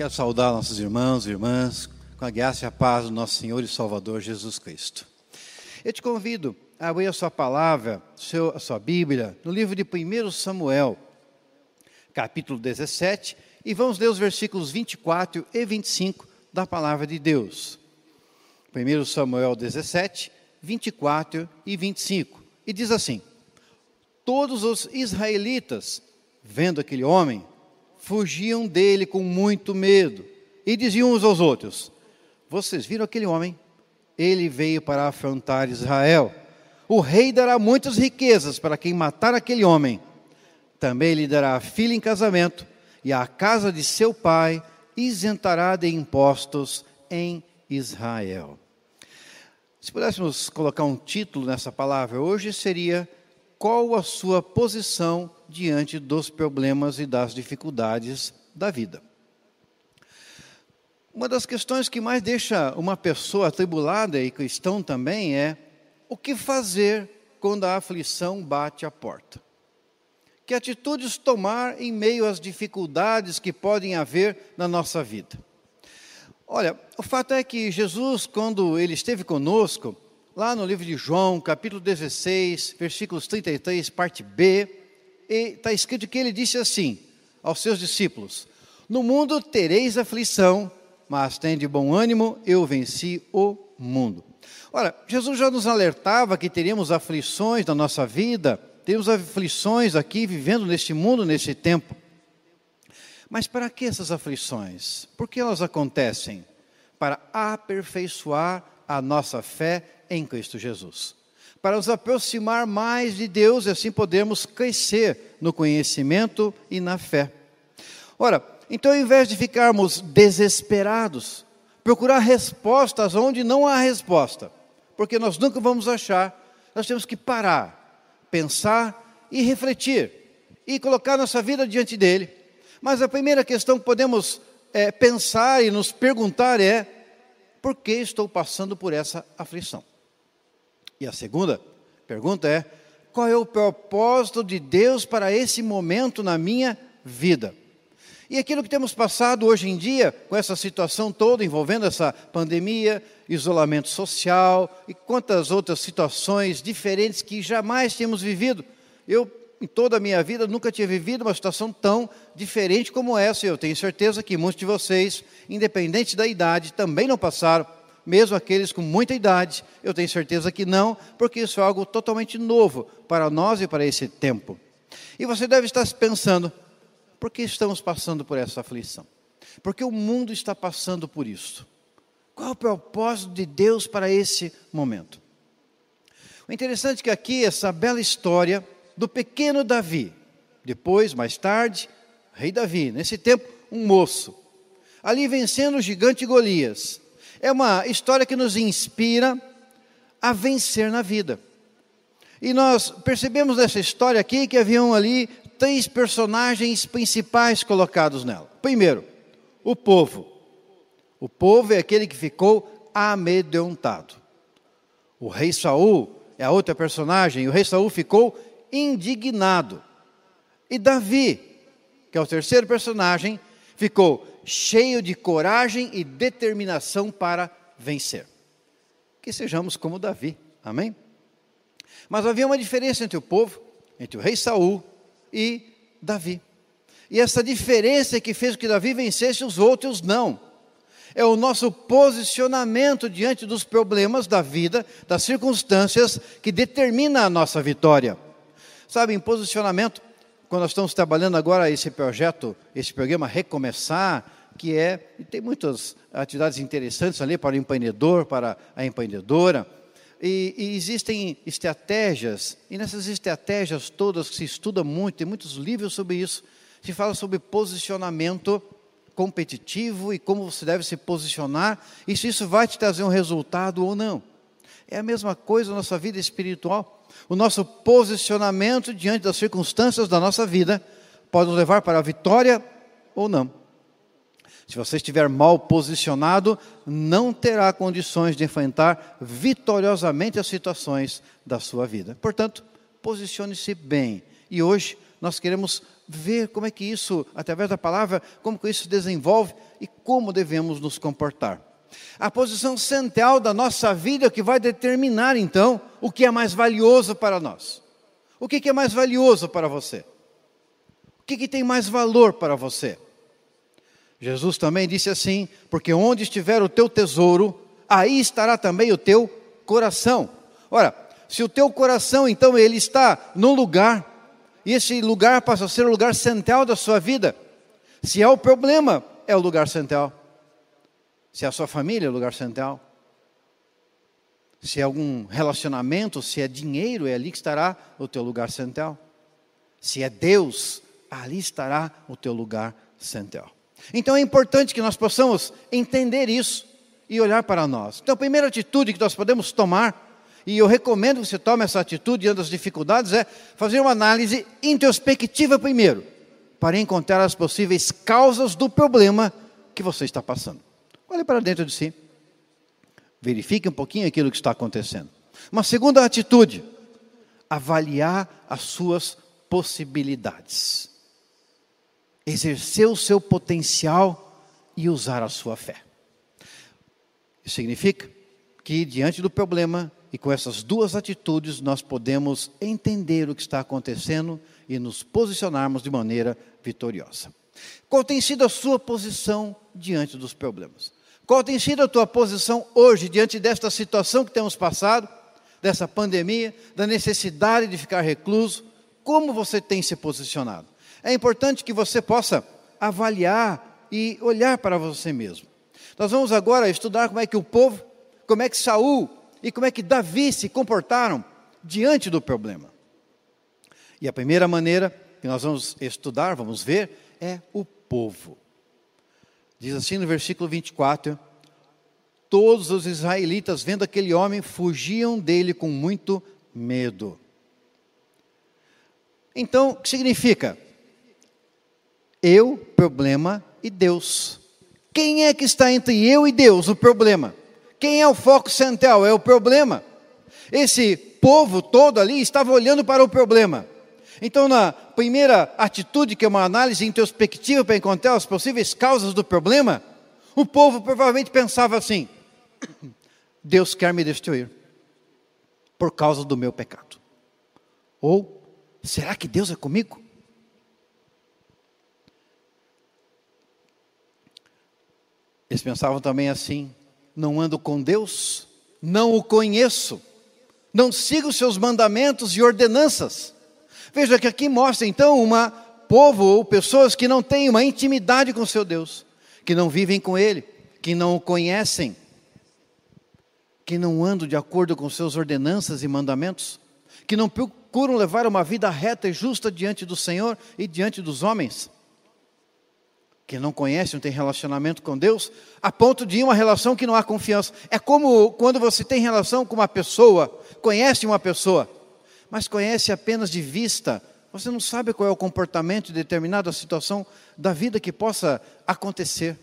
Quero saudar nossos irmãos e irmãs com a graça e a paz do nosso Senhor e Salvador Jesus Cristo. Eu te convido a abrir a sua palavra, a sua Bíblia, no livro de 1 Samuel, capítulo 17, e vamos ler os versículos 24 e 25 da palavra de Deus. 1 Samuel 17, 24 e 25. E diz assim: Todos os israelitas, vendo aquele homem, fugiam dele com muito medo e diziam uns aos outros: Vocês viram aquele homem? Ele veio para afrontar Israel. O rei dará muitas riquezas para quem matar aquele homem. Também lhe dará a filha em casamento, e a casa de seu pai isentará de impostos em Israel. Se pudéssemos colocar um título nessa palavra hoje, seria Qual a sua posição diante dos problemas e das dificuldades da vida. Uma das questões que mais deixa uma pessoa atribulada e cristão também é o que fazer quando a aflição bate à porta. Que atitudes tomar em meio às dificuldades que podem haver na nossa vida? Olha, o fato é que Jesus, quando ele esteve conosco, lá no livro de João, capítulo 16, versículos 33, parte B, está escrito que ele disse assim aos seus discípulos: No mundo tereis aflição, mas tem de bom ânimo, eu venci o mundo. Ora, Jesus já nos alertava que teríamos aflições na nossa vida, teríamos aflições aqui vivendo neste mundo, neste tempo. Mas para que essas aflições? Por que elas acontecem? Para aperfeiçoar a nossa fé em Cristo Jesus para nos aproximar mais de Deus e assim podermos crescer no conhecimento e na fé. Ora, então ao invés de ficarmos desesperados, procurar respostas onde não há resposta, porque nós nunca vamos achar, nós temos que parar, pensar e refletir e colocar nossa vida diante dele. Mas a primeira questão que podemos é, pensar e nos perguntar é: por que estou passando por essa aflição? E a segunda pergunta é: qual é o propósito de Deus para esse momento na minha vida? E aquilo que temos passado hoje em dia, com essa situação toda envolvendo essa pandemia, isolamento social e quantas outras situações diferentes que jamais tínhamos vivido. Eu, em toda a minha vida, nunca tinha vivido uma situação tão diferente como essa. Eu tenho certeza que muitos de vocês, independente da idade, também não passaram mesmo aqueles com muita idade, eu tenho certeza que não, porque isso é algo totalmente novo para nós e para esse tempo. E você deve estar se pensando: por que estamos passando por essa aflição? Porque o mundo está passando por isso. Qual é o propósito de Deus para esse momento? O interessante é que aqui, essa bela história do pequeno Davi, depois, mais tarde, rei Davi, nesse tempo, um moço, ali vencendo o gigante Golias, é uma história que nos inspira a vencer na vida. E nós percebemos nessa história aqui que haviam ali três personagens principais colocados nela. Primeiro, o povo. O povo é aquele que ficou amedrontado. O rei Saul é a outra personagem, o rei Saul ficou indignado. E Davi, que é o terceiro personagem, ficou cheio de coragem e determinação para vencer. Que sejamos como Davi, amém? Mas havia uma diferença entre o povo, entre o rei Saul e Davi. E essa diferença é que fez com que Davi vencesse os outros não. É o nosso posicionamento diante dos problemas da vida, das circunstâncias, que determina a nossa vitória. Sabe, em posicionamento, quando nós estamos trabalhando agora esse projeto, esse programa Recomeçar, que é, tem muitas atividades interessantes ali para o empreendedor, para a empreendedora, e, e, existem estratégias, e nessas estratégias todas se estuda muito, tem muitos livros sobre isso, se fala sobre posicionamento competitivo e como você deve se posicionar e se isso vai te trazer um resultado ou não. É a mesma coisa na nossa vida espiritual. O nosso posicionamento diante das circunstâncias da nossa vida pode nos levar para a vitória ou não. Se você estiver mal posicionado, não terá condições de enfrentar vitoriosamente as situações da sua vida. Portanto, posicione-se bem. E hoje nós queremos ver como é que isso, através da palavra, como que isso se desenvolve e como devemos nos comportar. A posição central da nossa vida é que vai determinar então o que é mais valioso para nós. O que é mais valioso para você? O que, tem mais valor para você? Jesus também disse assim: porque onde estiver o teu tesouro, aí estará também o teu coração. Ora, se o teu coração então ele está num lugar, e esse lugar passa a ser o lugar central da sua vida, se é o problema, é o lugar central. Se é a sua família, é o lugar central. Se é algum relacionamento, se é dinheiro, é ali que estará o teu lugar central. Se é Deus, ali estará o teu lugar central. Então é importante que nós possamos entender isso e olhar para nós. Então a primeira atitude que nós podemos tomar, e eu recomendo que você tome essa atitude diante das dificuldades, é fazer uma análise introspectiva primeiro, para encontrar as possíveis causas do problema que você está passando. Olhe para dentro de si. Verifique um pouquinho aquilo que está acontecendo. Uma segunda atitude, avaliar as suas possibilidades exercer o seu potencial e usar a sua fé. Isso significa que, diante do problema, e com essas duas atitudes, nós podemos entender o que está acontecendo e nos posicionarmos de maneira vitoriosa. Qual tem sido a sua posição diante dos problemas? Qual tem sido a tua posição hoje diante desta situação que temos passado, dessa pandemia, da necessidade de ficar recluso? Como você tem se posicionado? É importante que você possa avaliar e olhar para você mesmo. Nós vamos agora estudar como é que o povo, como é que Saul e como é que Davi se comportaram diante do problema. E a primeira maneira que nós vamos estudar, vamos ver, é o povo. Diz assim no versículo 24: Todos os israelitas, vendo aquele homem, fugiam dele com muito medo. Então, o que significa? Eu, problema e Deus. Quem é que está entre eu e Deus? O problema. Quem é o foco central? É o problema. Esse povo todo ali estava olhando para o problema. Então, na primeira atitude, que é uma análise introspectiva para encontrar as possíveis causas do problema, o povo provavelmente pensava assim: Deus quer me destruir por causa do meu pecado. Ou, será que Deus é comigo? Eles pensavam também assim: não ando com Deus, não o conheço, não sigo seus mandamentos e ordenanças. Veja que aqui mostra então uma povo ou pessoas que não têm uma intimidade com seu Deus, que não vivem com Ele, que não o conhecem, que não andam de acordo com seus ordenanças e mandamentos, que não procuram levar uma vida reta e justa diante do Senhor e diante dos homens que não conhece, não tem relacionamento com Deus, a ponto de uma relação que não há confiança. É como quando você tem relação com uma pessoa, conhece uma pessoa, mas conhece apenas de vista, você não sabe qual é o comportamento de determinada situação da vida que possa acontecer.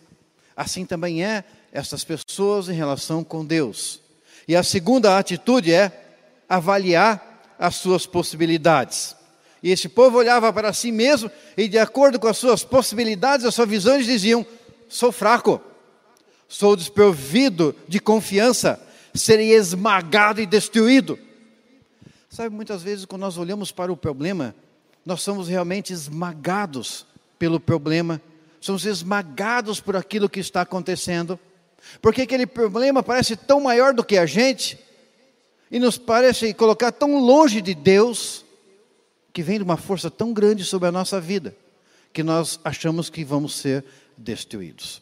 Assim também é essas pessoas em relação com Deus. E a segunda atitude é avaliar as suas possibilidades. E esse povo olhava para si mesmo e, de acordo com as suas possibilidades, as suas visões, diziam: sou fraco, sou desprovido de confiança, serei esmagado e destruído. Sabe, muitas vezes, quando nós olhamos para o problema, nós somos realmente esmagados pelo problema, somos esmagados por aquilo que está acontecendo, porque aquele problema parece tão maior do que a gente e nos parece colocar tão longe de Deus que vem de uma força tão grande sobre a nossa vida, que nós achamos que vamos ser destruídos.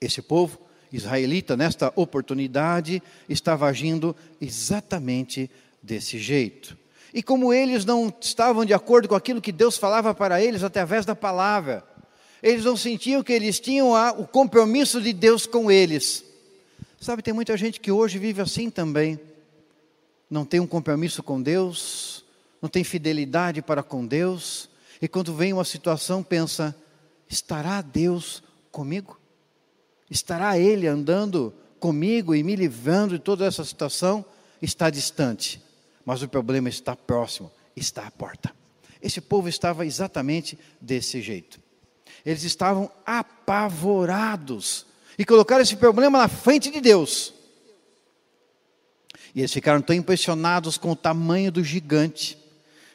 Esse povo israelita, nesta oportunidade, estava agindo exatamente desse jeito. E como eles não estavam de acordo com aquilo que Deus falava para eles através da palavra, eles não sentiam que eles tinham a, o compromisso de Deus com eles. Sabe, tem muita gente que hoje vive assim também. Não tem um compromisso com Deus, não tem fidelidade para com Deus, e quando vem uma situação pensa: estará Deus comigo? Estará Ele andando comigo e me livrando de toda essa situação? Está distante, mas o problema está próximo, está à porta. Esse povo estava exatamente desse jeito. Eles estavam apavorados e colocaram esse problema na frente de Deus. E eles ficaram tão impressionados com o tamanho do gigante,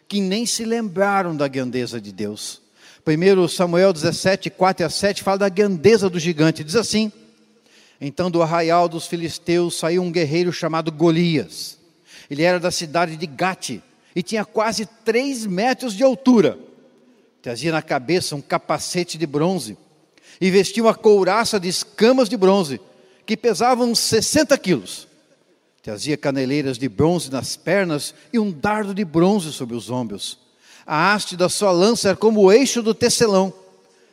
que nem se lembraram da grandeza de Deus. Primeiro Samuel 17, 4 a 7 fala da grandeza do gigante. Diz assim: Então do arraial dos filisteus saiu um guerreiro chamado Golias. Ele era da cidade de Gate e tinha quase três metros de altura. Trazia na cabeça um capacete de bronze e vestia uma couraça de escamas de bronze, que pesavam uns 60 quilos. Trazia caneleiras de bronze nas pernas e um dardo de bronze sobre os ombros. A haste da sua lança era como o eixo do tecelão,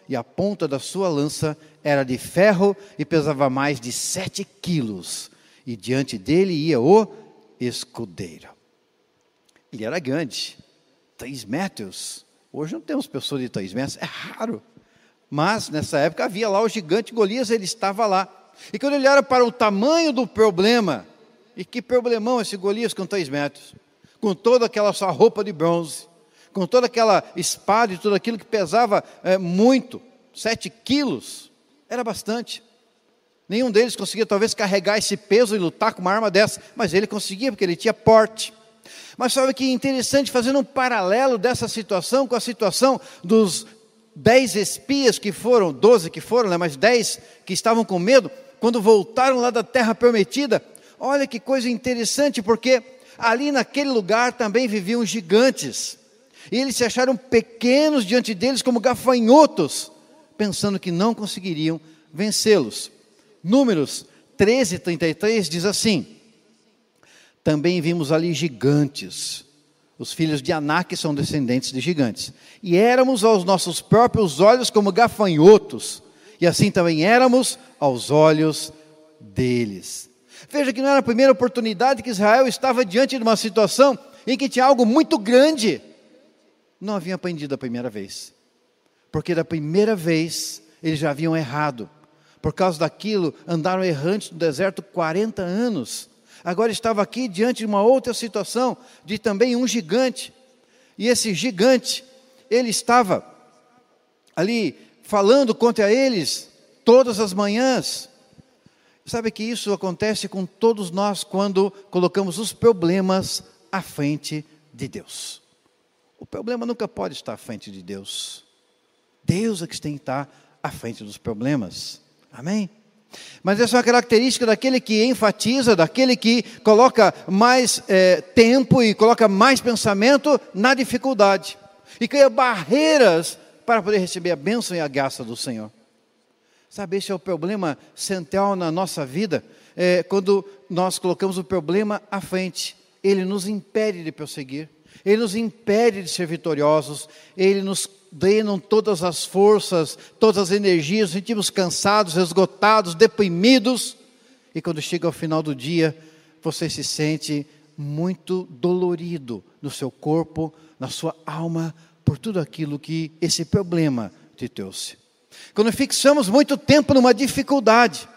e a ponta da sua lança era de ferro e pesava mais de sete quilos. E diante dele ia o escudeiro. Ele era grande, três metros. Hoje não temos pessoas de três metros, é raro. Mas nessa época havia lá o gigante Golias, ele estava lá. E quando ele olhava para o tamanho do problema, e que problemão esse Golias com três metros, com toda aquela sua roupa de bronze, com toda aquela espada e tudo aquilo que pesava é, muito, sete quilos, era bastante. Nenhum deles conseguia talvez carregar esse peso e lutar com uma arma dessa, mas ele conseguia porque ele tinha porte. Mas sabe que interessante, fazendo um paralelo dessa situação com a situação dos dez espias que foram, doze que foram, né, mas dez que estavam com medo, quando voltaram lá da terra prometida, olha que coisa interessante, porque ali naquele lugar também viviam gigantes, e eles se acharam pequenos diante deles como gafanhotos, pensando que não conseguiriam vencê-los. Números 13, 33 diz assim: Também vimos ali gigantes, os filhos de Anak são descendentes de gigantes. E éramos aos nossos próprios olhos como gafanhotos, e assim também éramos aos olhos deles. Veja que não era a primeira oportunidade que Israel estava diante de uma situação em que tinha algo muito grande. Não haviam aprendido a primeira vez. Porque da primeira vez eles já haviam errado. Por causa daquilo, andaram errantes no deserto 40 anos agora estava aqui diante de uma outra situação, de também um gigante. E esse gigante, ele estava ali falando contra eles todas as manhãs. Sabe que isso acontece com todos nós quando colocamos os problemas à frente de Deus. O problema nunca pode estar à frente de Deus. Deus é que tem que estar à frente dos problemas. Amém? Mas essa é uma característica daquele que enfatiza, daquele que coloca mais é, tempo e coloca mais pensamento na dificuldade. E cria barreiras para poder receber a bênção e a graça do Senhor. Sabe, esse é o problema central na nossa vida, é, quando nós colocamos o problema à frente. Ele nos impede de prosseguir, ele nos impede de ser vitoriosos, ele nos drenam todas as forças, todas as energias, sentimos cansados, esgotados, deprimidos, e quando chega ao final do dia, você se sente muito dolorido no seu corpo, na sua alma, por tudo aquilo que esse problema te trouxe. Quando fixamos muito tempo numa dificuldade,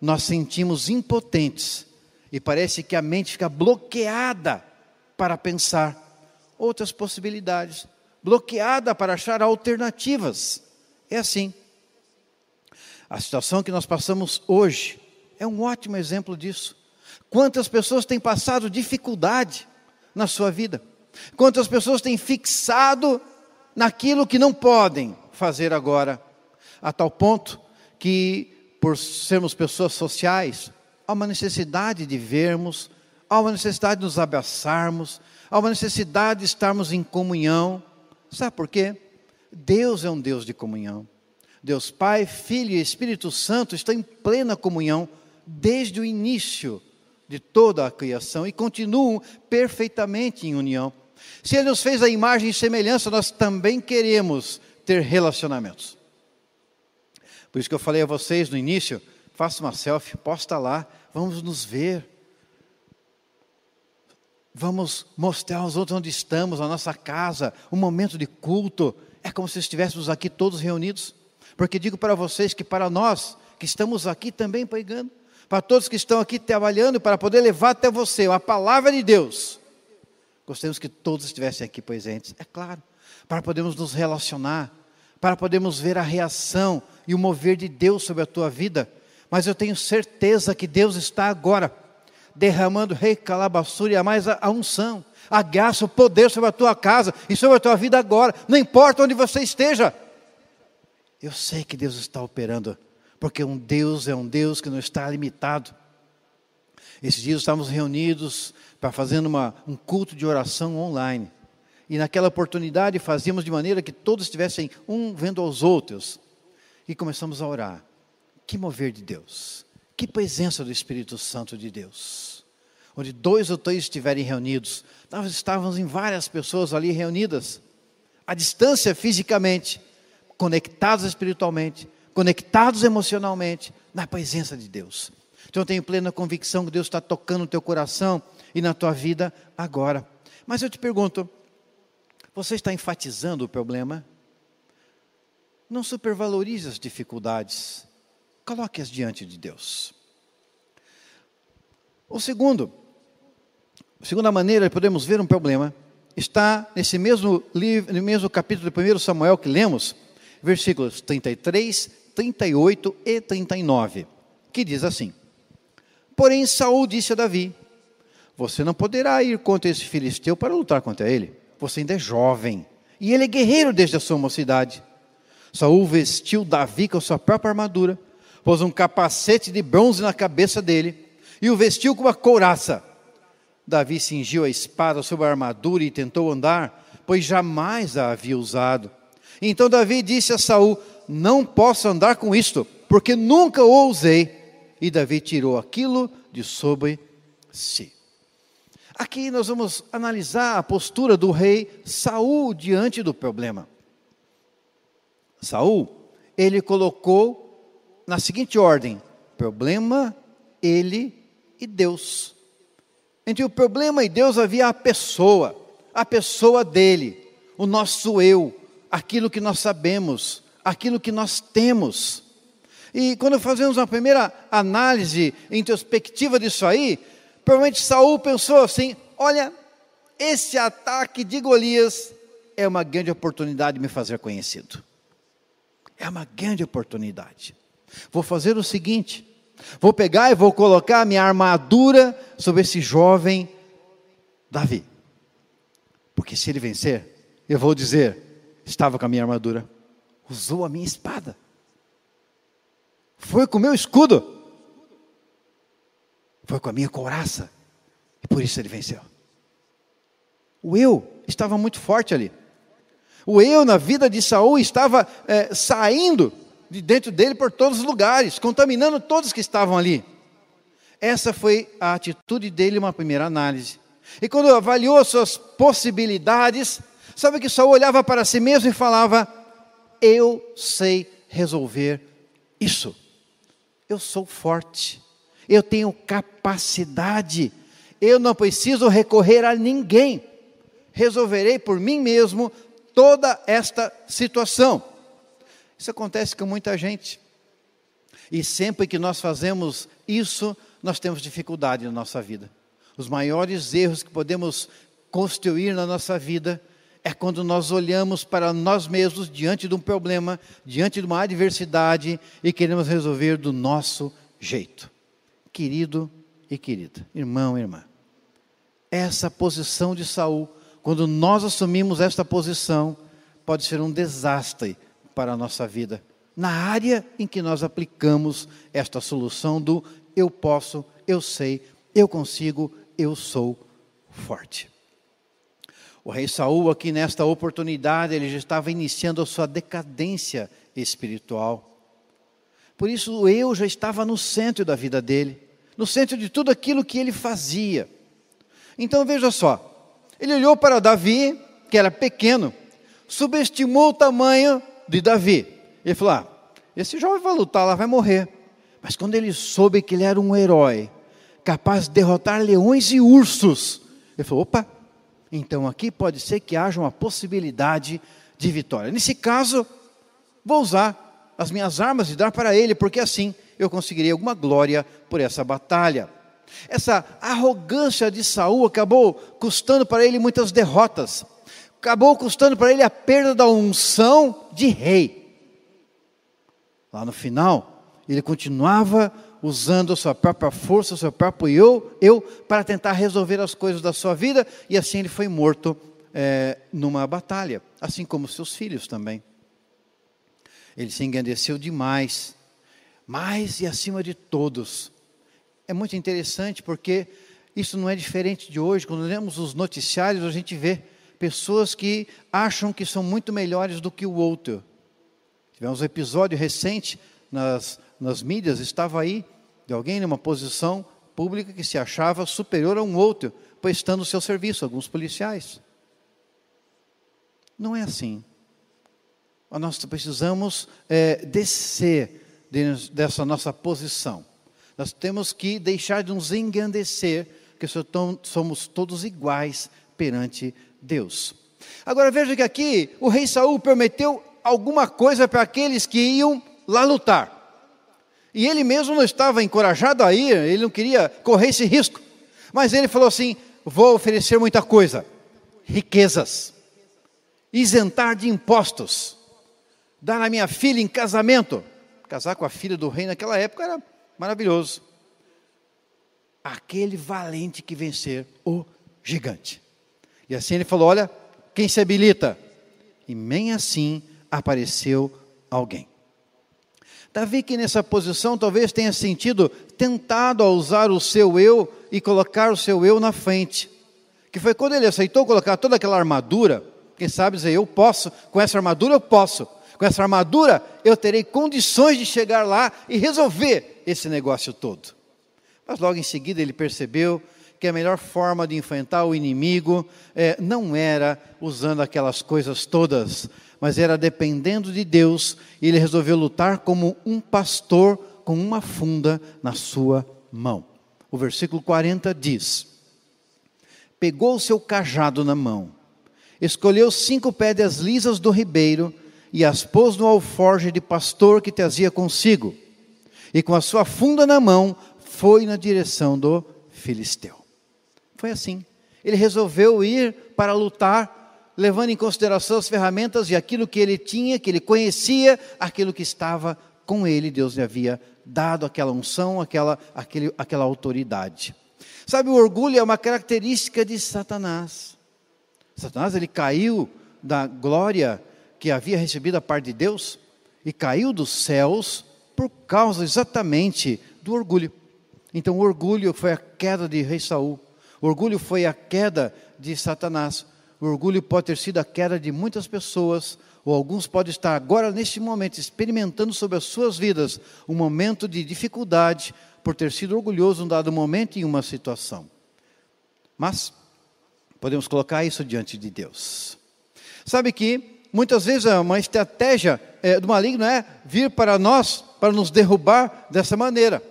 nós sentimos impotentes e parece que a mente fica bloqueada para pensar outras possibilidades, bloqueada para achar alternativas. É assim. A situação que nós passamos hoje é um ótimo exemplo disso. Quantas pessoas têm passado dificuldade na sua vida? Quantas pessoas têm fixado naquilo que não podem fazer agora? A tal ponto que, por sermos pessoas sociais, há uma necessidade de vermos, há uma necessidade de nos abraçarmos, há uma necessidade de estarmos em comunhão. Sabe por quê? Deus é um Deus de comunhão. Deus Pai, Filho e Espírito Santo estão em plena comunhão desde o início de toda a criação e continuam perfeitamente em união. Se Ele nos fez a imagem e semelhança, nós também queremos ter relacionamentos. Por isso que eu falei a vocês no início: faça uma selfie, posta lá, vamos nos ver. Vamos mostrar aos outros onde estamos, a nossa casa, um momento de culto. É como se estivéssemos aqui todos reunidos. Porque digo para vocês que para nós que estamos aqui também pregando, para todos que estão aqui trabalhando para poder levar até você a palavra de Deus, gostaríamos que todos estivessem aqui presentes, é claro, para podermos nos relacionar, para podermos ver a reação e o mover de Deus sobre a tua vida. Mas eu tenho certeza que Deus está agora derramando rei calabaçura e mais a, a unção, a graça, o poder sobre a tua casa e sobre a tua vida agora, não importa onde você esteja. Eu sei que Deus está operando, porque um Deus é um Deus que não está limitado. Esses dias estávamos reunidos para fazendo uma, um culto de oração online. E naquela oportunidade fazíamos de maneira que todos estivessem um vendo aos outros. E começamos a orar. Que mover de Deus. Que presença do Espírito Santo de Deus. Onde dois ou três estiverem reunidos. Nós estávamos em várias pessoas ali reunidas. À distância fisicamente conectados espiritualmente, conectados emocionalmente, na presença de Deus. Então eu tenho plena convicção que Deus está tocando no teu coração e na tua vida agora. Mas eu te pergunto, você está enfatizando o problema? Não supervalorize as dificuldades, coloque-as diante de Deus. O segundo, a segunda maneira de podemos ver um problema está nesse mesmo livro, no mesmo capítulo de 1 Samuel que lemos, versículos 33, 38 e 39, que diz assim: Porém, Saul disse a Davi: Você não poderá ir contra esse filisteu para lutar contra ele. Você ainda é jovem, e ele é guerreiro desde a sua mocidade. Saul vestiu Davi com a sua própria armadura, pôs um capacete de bronze na cabeça dele e o vestiu com uma couraça. Davi cingiu a espada sobre a armadura e tentou andar, pois jamais a havia usado. Então Davi disse a Saul: Não posso andar com isto, porque nunca o usei. E Davi tirou aquilo de sobre si. Aqui nós vamos analisar a postura do rei Saul diante do problema. Saul, ele colocou na seguinte ordem: problema, ele e Deus. Entre o problema e Deus havia a pessoa, a pessoa dele, o nosso eu, aquilo que nós sabemos, aquilo que nós temos. E quando fazemos uma primeira análise introspectiva disso aí, provavelmente Saul pensou assim: olha, esse ataque de Golias é uma grande oportunidade de me fazer conhecido. É uma grande oportunidade. Vou fazer o seguinte: vou pegar e vou colocar a minha armadura sobre esse jovem Davi. Porque se ele vencer, eu vou dizer: estava com a minha armadura, usou a minha espada, foi com o meu escudo, foi com a minha couraça, e por isso ele venceu. O eu estava muito forte ali. O eu na vida de Saul estava é, saindo de dentro dele por todos os lugares, contaminando todos que estavam ali. Essa foi a atitude dele, uma primeira análise. E quando avaliou suas possibilidades, Sabe que Saul olhava para si mesmo e falava: Eu sei resolver isso. Eu sou forte. Eu tenho capacidade. Eu não preciso recorrer a ninguém. Resolverei por mim mesmo toda esta situação. Isso acontece com muita gente. E sempre que nós fazemos isso, nós temos dificuldade na nossa vida. Os maiores erros que podemos construir na nossa vida é quando nós olhamos para nós mesmos diante de um problema, diante de uma adversidade e queremos resolver do nosso jeito. Querido e querida, irmão e irmã, essa posição de Saul, quando nós assumimos esta posição, pode ser um desastre para a nossa vida, na área em que nós aplicamos esta solução do eu posso, eu sei, eu consigo, eu sou forte. O rei Saul, aqui nesta oportunidade, ele já estava iniciando a sua decadência espiritual. Por isso, o eu já estava no centro da vida dele, no centro de tudo aquilo que ele fazia. Então, veja só, Ele olhou para Davi, que era pequeno, subestimou o tamanho de Davi. Ele falou: ah, esse jovem vai lutar lá, vai morrer. Mas quando ele soube que ele era um herói, capaz de derrotar leões e ursos, ele falou: opa, então aqui pode ser que haja uma possibilidade de vitória. Nesse caso, vou usar as minhas armas e dar para ele, porque assim eu conseguiria alguma glória por essa batalha. Essa arrogância de Saul acabou custando para ele muitas derrotas. Acabou custando para ele a perda da unção de rei. Lá no final, ele continuava usando a sua própria força, o seu próprio eu, eu para tentar resolver as coisas da sua vida, e assim ele foi morto é, numa batalha, assim como seus filhos também. Ele se engrandeceu demais, mais e acima de todos. É muito interessante porque isso não é diferente de hoje. Quando lemos os noticiários, a gente vê pessoas que acham que são muito melhores do que o outro. Tivemos um episódio recente nas, nas mídias, estava aí de alguém numa posição pública que se achava superior a um outro, prestando seu serviço, alguns policiais. Não é assim. Nós precisamos é, descer dessa nossa posição. Nós temos que deixar de nos engrandecer, porque somos todos iguais perante. Agora veja que aqui o rei Saul prometeu alguma coisa para aqueles que iam lá lutar. E ele mesmo não estava encorajado a ir, ele não queria correr esse risco. Mas ele falou assim: vou oferecer muita coisa, riquezas, isentar de impostos, dar a minha filha em casamento. Casar com a filha do rei naquela época era maravilhoso. Aquele valente que vencer o gigante. E assim ele falou: Olha, quem se habilita? E nem assim apareceu alguém. Davi, que nessa posição talvez tenha sentido tentado a usar o seu eu e colocar o seu eu na frente. Que foi quando ele aceitou colocar toda aquela armadura, quem sabe dizer, eu posso, com essa armadura eu posso, com essa armadura eu terei condições de chegar lá e resolver esse negócio todo. Mas logo em seguida ele percebeu que a melhor forma de enfrentar o inimigo é, não era usando aquelas coisas todas, mas era dependendo de Deus, e ele resolveu lutar como um pastor com uma funda na sua mão. O versículo 40 diz: Pegou o seu cajado na mão, escolheu cinco pedras lisas do ribeiro e as pôs no alforje de pastor que trazia consigo, e com a sua funda na mão foi na direção do filisteu. Foi assim. Ele resolveu ir para lutar levando em consideração as ferramentas e aquilo que ele tinha, que ele conhecia, aquilo que estava com ele, Deus lhe havia dado aquela unção, aquela, aquele, aquela autoridade. Sabe, o orgulho é uma característica de Satanás. Satanás ele caiu da glória que havia recebido a parte de Deus e caiu dos céus por causa exatamente do orgulho. Então, o orgulho foi a queda de rei Saul. O orgulho foi a queda de Satanás. O orgulho pode ter sido a queda de muitas pessoas, ou alguns podem estar agora, neste momento, experimentando sobre as suas vidas um momento de dificuldade por ter sido orgulhoso em um dado momento em uma situação. Mas, podemos colocar isso diante de Deus. Sabe que, muitas vezes, uma estratégia é, do maligno é vir para nós, para nos derrubar dessa maneira.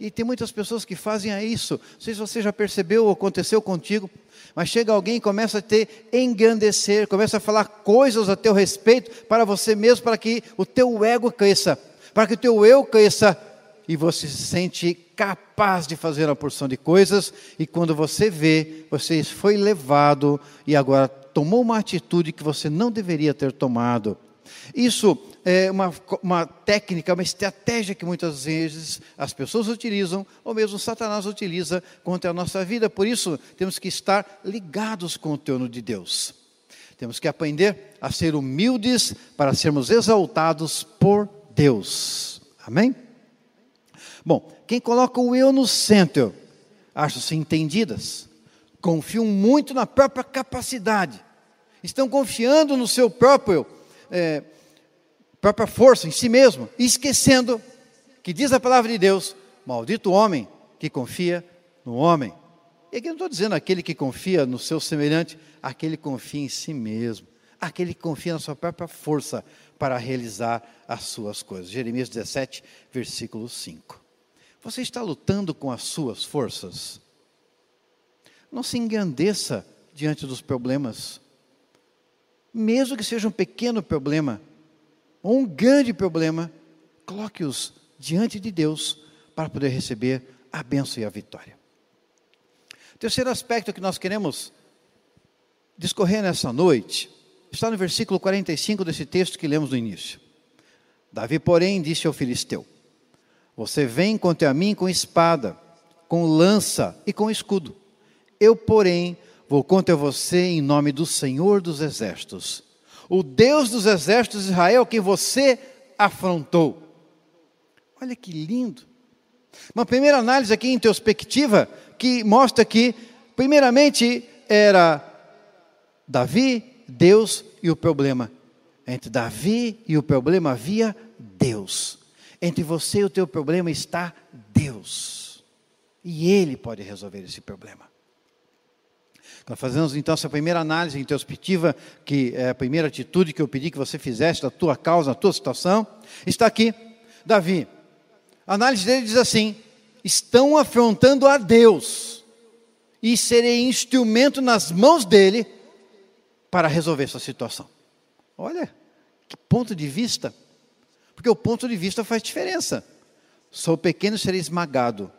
E tem muitas pessoas que fazem isso. Não sei se você já percebeu ou aconteceu contigo. Mas chega alguém e começa a te engrandecer, começa a falar coisas a teu respeito para você mesmo, para que o teu ego cresça, para que o teu eu cresça, e você se sente capaz de fazer uma porção de coisas, e quando você vê, você foi levado e agora tomou uma atitude que você não deveria ter tomado. Isso é uma, uma técnica, uma estratégia que muitas vezes as pessoas utilizam, ou mesmo Satanás utiliza contra a nossa vida. Por isso, temos que estar ligados com o trono de Deus. Temos que aprender a ser humildes para sermos exaltados por Deus. Amém? Bom, quem coloca o eu no centro, acham-se entendidas, confiam muito na própria capacidade, estão confiando no seu próprio é, própria força em si mesmo, esquecendo que diz a palavra de Deus: maldito o homem que confia no homem. E aqui não estou dizendo aquele que confia no seu semelhante, aquele que confia em si mesmo, aquele que confia na sua própria força para realizar as suas coisas. Jeremias 17, versículo 5. Você está lutando com as suas forças? Não se engrandeça diante dos problemas. Mesmo que seja um pequeno problema, ou um grande problema, coloque-os diante de Deus para poder receber a bênção e a vitória. Terceiro aspecto que nós queremos discorrer nessa noite está no versículo 45 desse texto que lemos no início. Davi, porém, disse ao filisteu: Você vem contra mim com espada, com lança e com escudo. Eu, porém, vou contra você em nome do Senhor dos exércitos, o Deus dos exércitos de Israel, quem você afrontou. Olha que lindo. Uma primeira análise aqui introspectiva que mostra que, primeiramente, era Davi, Deus e o problema. Entre Davi e o problema havia Deus. Entre você e o teu problema está Deus. E Ele pode resolver esse problema. Nós fazemos então essa primeira análise introspectiva, que é a primeira atitude que eu pedi que você fizesse da tua causa, da tua situação. Está aqui, Davi. A análise dele diz assim: estão afrontando a Deus e serei instrumento nas mãos dele para resolver essa situação. Olha, que ponto de vista. Porque o ponto de vista faz diferença. Sou pequeno, serei esmagado.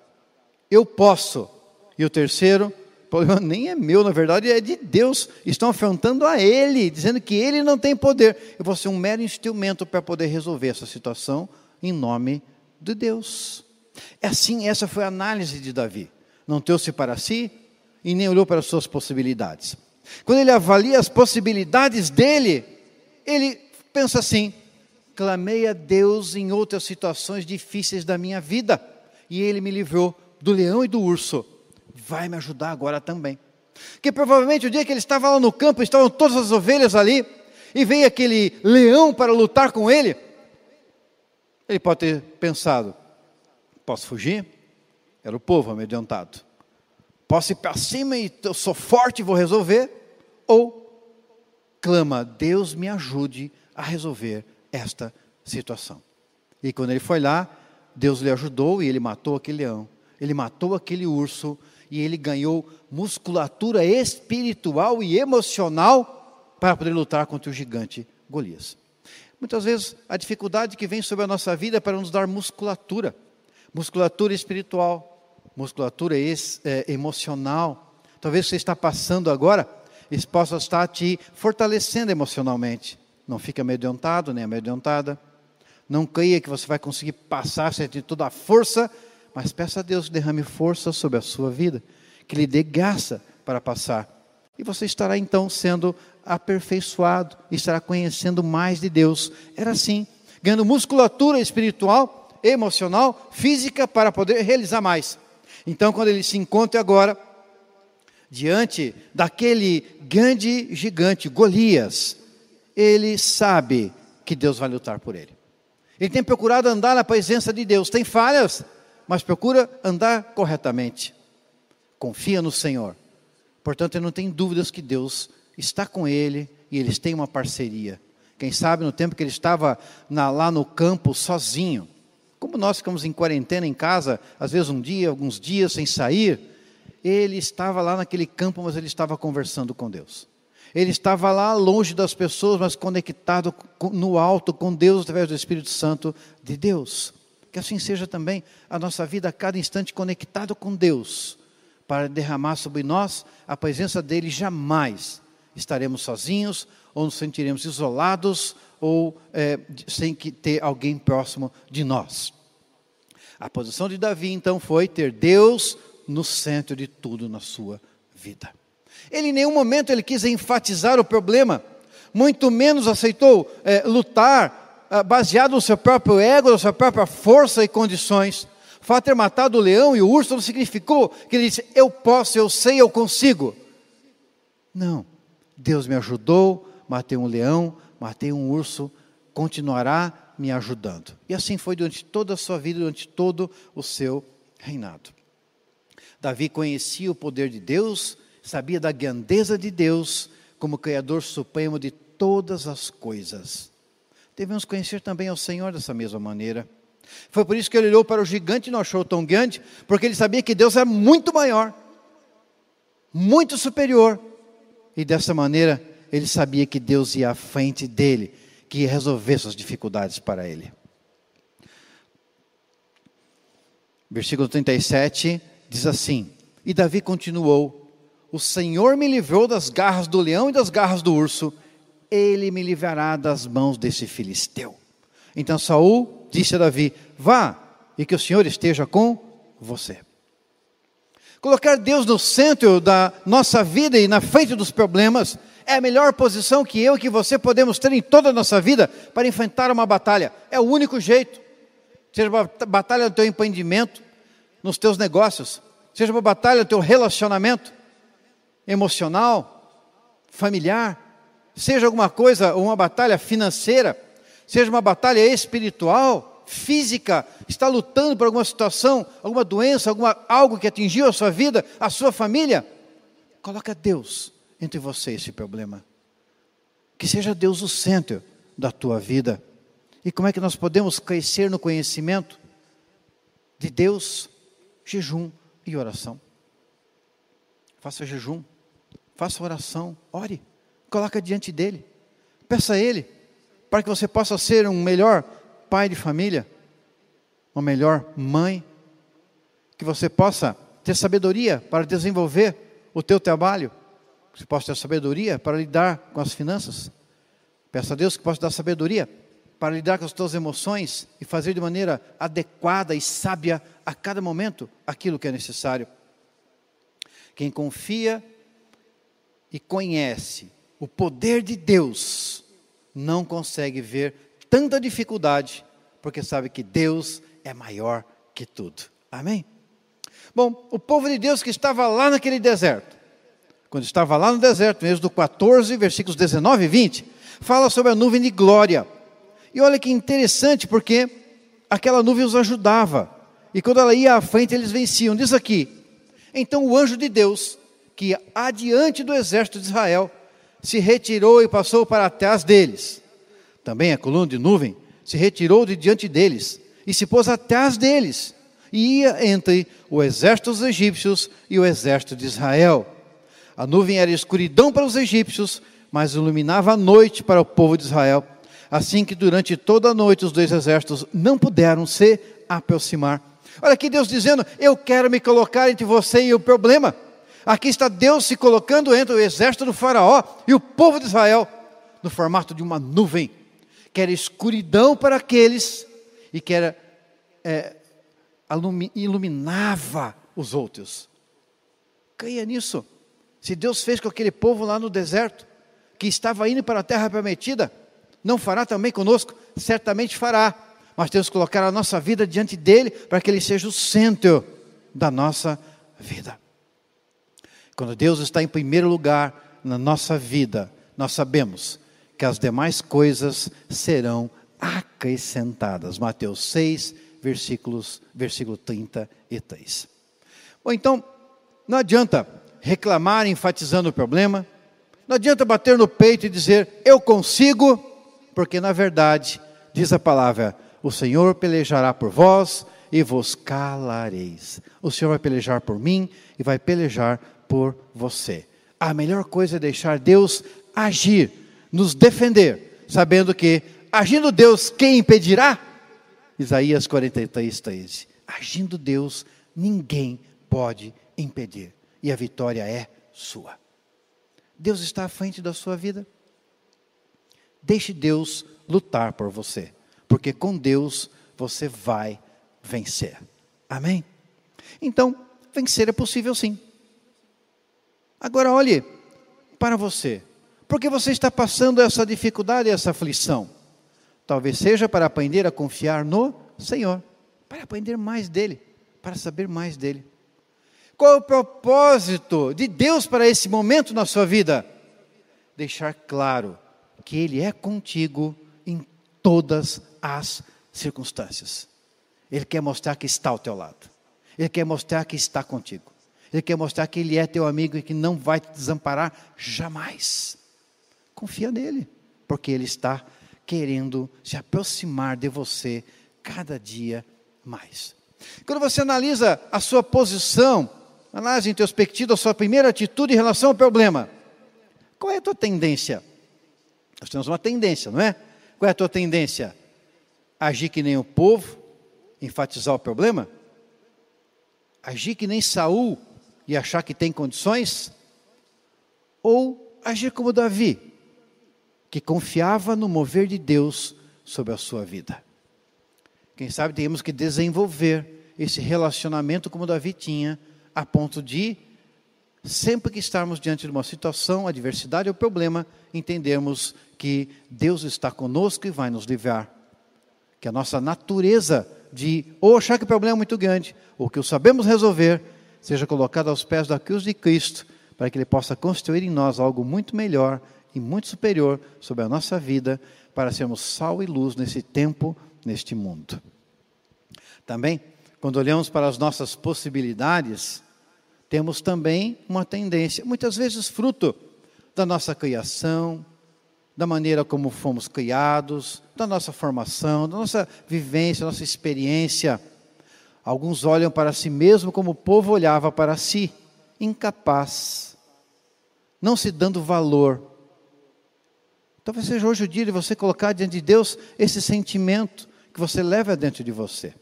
Eu posso. E o terceiro, problema nem é meu, na verdade é de Deus. Estão afrontando a Ele, dizendo que Ele não tem poder. Eu vou ser um mero instrumento para poder resolver essa situação em nome de Deus. É assim, essa foi a análise de Davi. Não trouxe para si e nem olhou para as suas possibilidades. Quando ele avalia as possibilidades dele, ele pensa assim: clamei a Deus em outras situações difíceis da minha vida, e ele me livrou do leão e do urso. Vai me ajudar agora também. Que provavelmente o dia que ele estava lá no campo, estavam todas as ovelhas ali, e veio aquele leão para lutar com ele. Ele pode ter pensado: posso fugir? Era o povo amedrontado. Posso ir para cima e eu sou forte e vou resolver? Ou clama, Deus me ajude a resolver esta situação. E quando ele foi lá, Deus lhe ajudou e ele matou aquele leão, ele matou aquele urso e ele ganhou musculatura espiritual e emocional para poder lutar contra o gigante Golias. Muitas vezes a dificuldade que vem sobre a nossa vida é para nos dar musculatura, musculatura espiritual, musculatura é, emocional. Talvez você está passando agora isso possa estar te fortalecendo emocionalmente. Não fique amedrontado nem amedrontada. Não creia que você vai conseguir passar sem ter toda a força, mas peça a Deus que derrame força sobre a sua vida, que lhe dê graça para passar. E você estará então sendo aperfeiçoado, estará conhecendo mais de Deus. Era assim, ganhando musculatura espiritual, emocional, física para poder realizar mais. Então, quando ele se encontra agora diante daquele grande gigante, Golias, ele sabe que Deus vai lutar por ele. Ele tem procurado andar na presença de Deus, tem falhas, mas procura andar corretamente. Confia no Senhor. Portanto, ele não tem dúvidas que Deus está com ele e eles têm uma parceria. Quem sabe no tempo que ele estava na, lá no campo sozinho, como nós ficamos em quarentena em casa, às vezes um dia, alguns dias sem sair, ele estava lá naquele campo, mas ele estava conversando com Deus. Ele estava lá longe das pessoas, mas conectado no alto com Deus através do Espírito Santo de Deus. Que assim seja também a nossa vida a cada instante conectado com Deus, para derramar sobre nós a presença dele. Jamais estaremos sozinhos, ou nos sentiremos isolados, ou é, sem que ter alguém próximo de nós. A posição de Davi então foi ter Deus no centro de tudo na sua vida. Ele em nenhum momento ele quis enfatizar o problema, muito menos aceitou é, lutar baseado no seu próprio ego, na sua própria força e condições. O fato de ter matado o leão e o urso não significou que ele disse, eu posso, eu sei, eu consigo. Não, Deus me ajudou, matei um leão, matei um urso, continuará me ajudando. E assim foi durante toda a sua vida, durante todo o seu reinado. Davi conhecia o poder de Deus, sabia da grandeza de Deus como Criador supremo de todas as coisas. Devemos conhecer também ao Senhor dessa mesma maneira. Foi por isso que ele olhou para o gigante e não achou tão grande, porque ele sabia que Deus é muito maior, muito superior. E dessa maneira, ele sabia que Deus ia à frente dele, que ia resolver suas dificuldades para ele. Versículo 37 diz assim: E Davi continuou: O Senhor me livrou das garras do leão e das garras do urso, ele me livrará das mãos desse filisteu. Então Saul disse a Davi: Vá, e que o Senhor esteja com você. Colocar Deus no centro da nossa vida e na frente dos problemas é a melhor posição que eu e que você podemos ter em toda a nossa vida para enfrentar uma batalha. É o único jeito seja uma batalha no teu empreendimento, nos teus negócios, seja uma batalha no teu relacionamento emocional, familiar, seja alguma coisa, uma batalha financeira, seja uma batalha espiritual, física, está lutando por alguma situação, alguma doença, alguma, algo que atingiu a sua vida, a sua família, coloca Deus entre você esse problema. Que seja Deus o centro da tua vida. E como é que nós podemos crescer no conhecimento de Deus? Jejum e oração. Faça jejum, faça oração, ore, coloca diante dele, peça a ele, para que você possa ser um melhor pai de família, uma melhor mãe, que você possa ter sabedoria para desenvolver o teu trabalho, que você possa ter sabedoria para lidar com as finanças. Peça a Deus que possa dar sabedoria para lidar com as tuas emoções e fazer de maneira adequada e sábia a cada momento aquilo que é necessário. Quem confia e conhece o poder de Deus não consegue ver tanta dificuldade, porque sabe que Deus é maior que tudo. Amém? Bom, o povo de Deus que estava lá naquele deserto, quando estava lá no deserto, no Êxodo 14, versículos 19 e 20, fala sobre a nuvem de glória e olha que interessante, porque aquela nuvem os ajudava. E quando ela ia à frente, eles venciam. Diz aqui: então o anjo de Deus, que ia adiante do exército de Israel, se retirou e passou para trás deles. Também a coluna de nuvem se retirou de diante deles e se pôs atrás deles. E ia entre o exército dos egípcios e o exército de Israel. A nuvem era escuridão para os egípcios, mas iluminava a noite para o povo de Israel assim que durante toda a noite os dois exércitos não puderam se aproximar. Olha aqui Deus dizendo: Eu quero me colocar entre você e o problema. Aqui está Deus se colocando entre o exército do Faraó e o povo de Israel, no formato de uma nuvem, que era escuridão para aqueles e que era, é, iluminava os outros. Creia nisso. Se Deus fez com aquele povo lá no deserto, que estava indo para a terra prometida, não fará também conosco? Certamente fará. Mas temos que colocar a nossa vida diante dele para que ele seja o centro da nossa vida. Quando Deus está em primeiro lugar na nossa vida, nós sabemos que as demais coisas serão acrescentadas. Mateus 6, versículos, versículo 33. Bom, então, não adianta reclamar enfatizando o problema, não adianta bater no peito e dizer, eu consigo, porque na verdade, diz a palavra, o Senhor pelejará por vós e vos calareis. O Senhor vai pelejar por mim e vai pelejar por você. A melhor coisa é deixar Deus agir, nos defender, sabendo que, agindo Deus, quem impedirá? Isaías 43, 13. Agindo Deus, ninguém pode impedir, e a vitória é sua. Deus está à frente da sua vida. Deixe Deus lutar por você, porque com Deus você vai vencer. Amém? Então, vencer é possível sim. Agora olhe para você. Por que você está passando essa dificuldade, essa aflição? Talvez seja para aprender a confiar no Senhor, para aprender mais dele, para saber mais dele. Qual é o propósito de Deus para esse momento na sua vida? Deixar claro que Ele é contigo em todas as circunstâncias. Ele quer mostrar que está ao teu lado. Ele quer mostrar que está contigo. Ele quer mostrar que Ele é teu amigo e que não vai te desamparar jamais. Confia nele, porque Ele está querendo se aproximar de você cada dia mais. Quando você analisa a sua posição, análise introspectiva, a sua primeira atitude em relação ao problema, qual é a tua tendência? Nós temos uma tendência, não é? Qual é a tua tendência? Agir que nem o povo, enfatizar o problema? Agir que nem Saul e achar que tem condições? Ou agir como Davi, que confiava no mover de Deus sobre a sua vida? Quem sabe temos que desenvolver esse relacionamento como Davi tinha, a ponto de, sempre que estarmos diante de uma situação, adversidade ou problema, entendermos que Deus está conosco e vai nos livrar. Que a nossa natureza de ou achar que o problema é muito grande, ou que o sabemos resolver, seja colocada aos pés da cruz de Cristo, para que Ele possa construir em nós algo muito melhor e muito superior sobre a nossa vida, para sermos sal e luz nesse tempo, neste mundo. Também, quando olhamos para as nossas possibilidades, temos também uma tendência, muitas vezes fruto da nossa criação, da maneira como fomos criados, da nossa formação, da nossa vivência, da nossa experiência. Alguns olham para si mesmo como o povo olhava para si, incapaz, não se dando valor. Talvez seja hoje o dia de você colocar diante de Deus esse sentimento que você leva dentro de você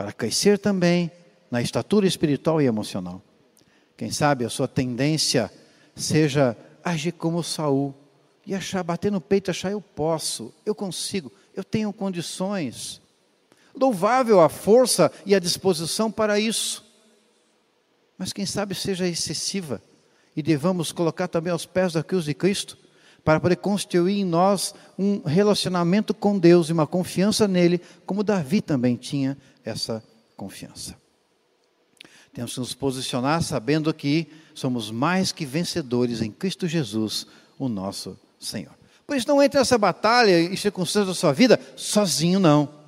para crescer também na estatura espiritual e emocional. Quem sabe a sua tendência seja agir como Saul e achar, bater no peito, achar eu posso, eu consigo, eu tenho condições. Louvável a força e a disposição para isso. Mas quem sabe seja excessiva e devamos colocar também aos pés da cruz de Cristo para poder construir em nós um relacionamento com Deus e uma confiança nele, como Davi também tinha essa confiança. Temos que nos posicionar sabendo que somos mais que vencedores em Cristo Jesus, o nosso Senhor. Por isso, não entre nessa batalha e circunstâncias da sua vida sozinho, não.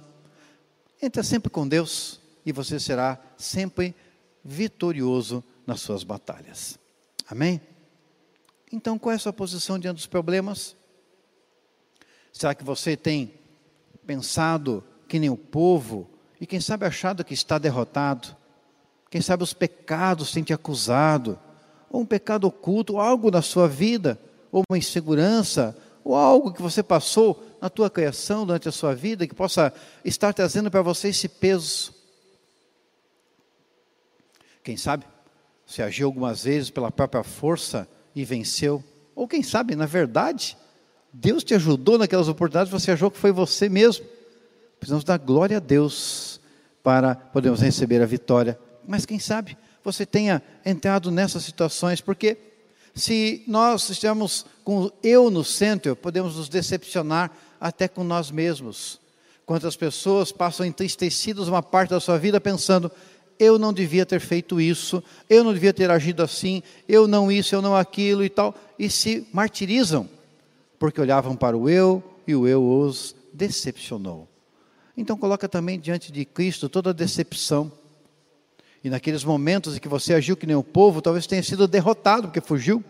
Entra sempre com Deus e você será sempre vitorioso nas suas batalhas. Amém? Então, qual é a sua posição diante dos problemas? Será que você tem pensado que nem o povo e quem sabe achado que está derrotado? Quem sabe os pecados têm te acusado, ou um pecado oculto, algo na sua vida, ou uma insegurança, ou algo que você passou na tua criação durante a sua vida que possa estar trazendo para você esse peso. Quem sabe, você agiu algumas vezes pela própria força e venceu, ou quem sabe, na verdade, Deus te ajudou naquelas oportunidades, você achou que foi você mesmo. Precisamos dar glória a Deus para podermos receber a vitória. Mas quem sabe você tenha entrado nessas situações, porque se nós estivermos com eu no centro, podemos nos decepcionar até com nós mesmos. Quantas pessoas passam entristecidas uma parte da sua vida pensando: eu não devia ter feito isso, eu não devia ter agido assim, eu não isso, eu não aquilo e tal, e se martirizam, porque olhavam para o eu e o eu os decepcionou. Então coloca também diante de Cristo toda a decepção. E naqueles momentos em que você agiu que nem o povo, talvez tenha sido derrotado porque fugiu.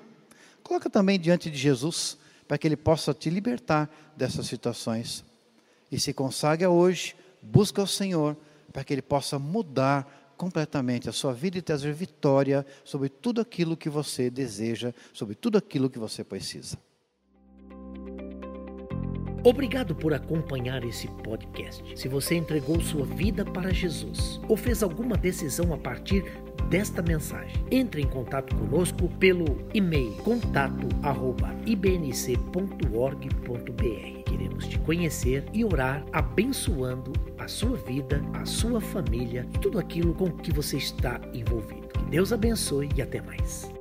Coloca também diante de Jesus, para que Ele possa te libertar dessas situações. E se consagra hoje, busca o Senhor, para que Ele possa mudar completamente a sua vida e trazer vitória sobre tudo aquilo que você deseja, sobre tudo aquilo que você precisa. Obrigado por acompanhar esse podcast. Se você entregou sua vida para Jesus ou fez alguma decisão a partir desta mensagem, entre em contato conosco pelo e-mail contato@ibnc.org.br. Queremos te conhecer e orar abençoando a sua vida, a sua família tudo aquilo com que você está envolvido. Que Deus abençoe e até mais.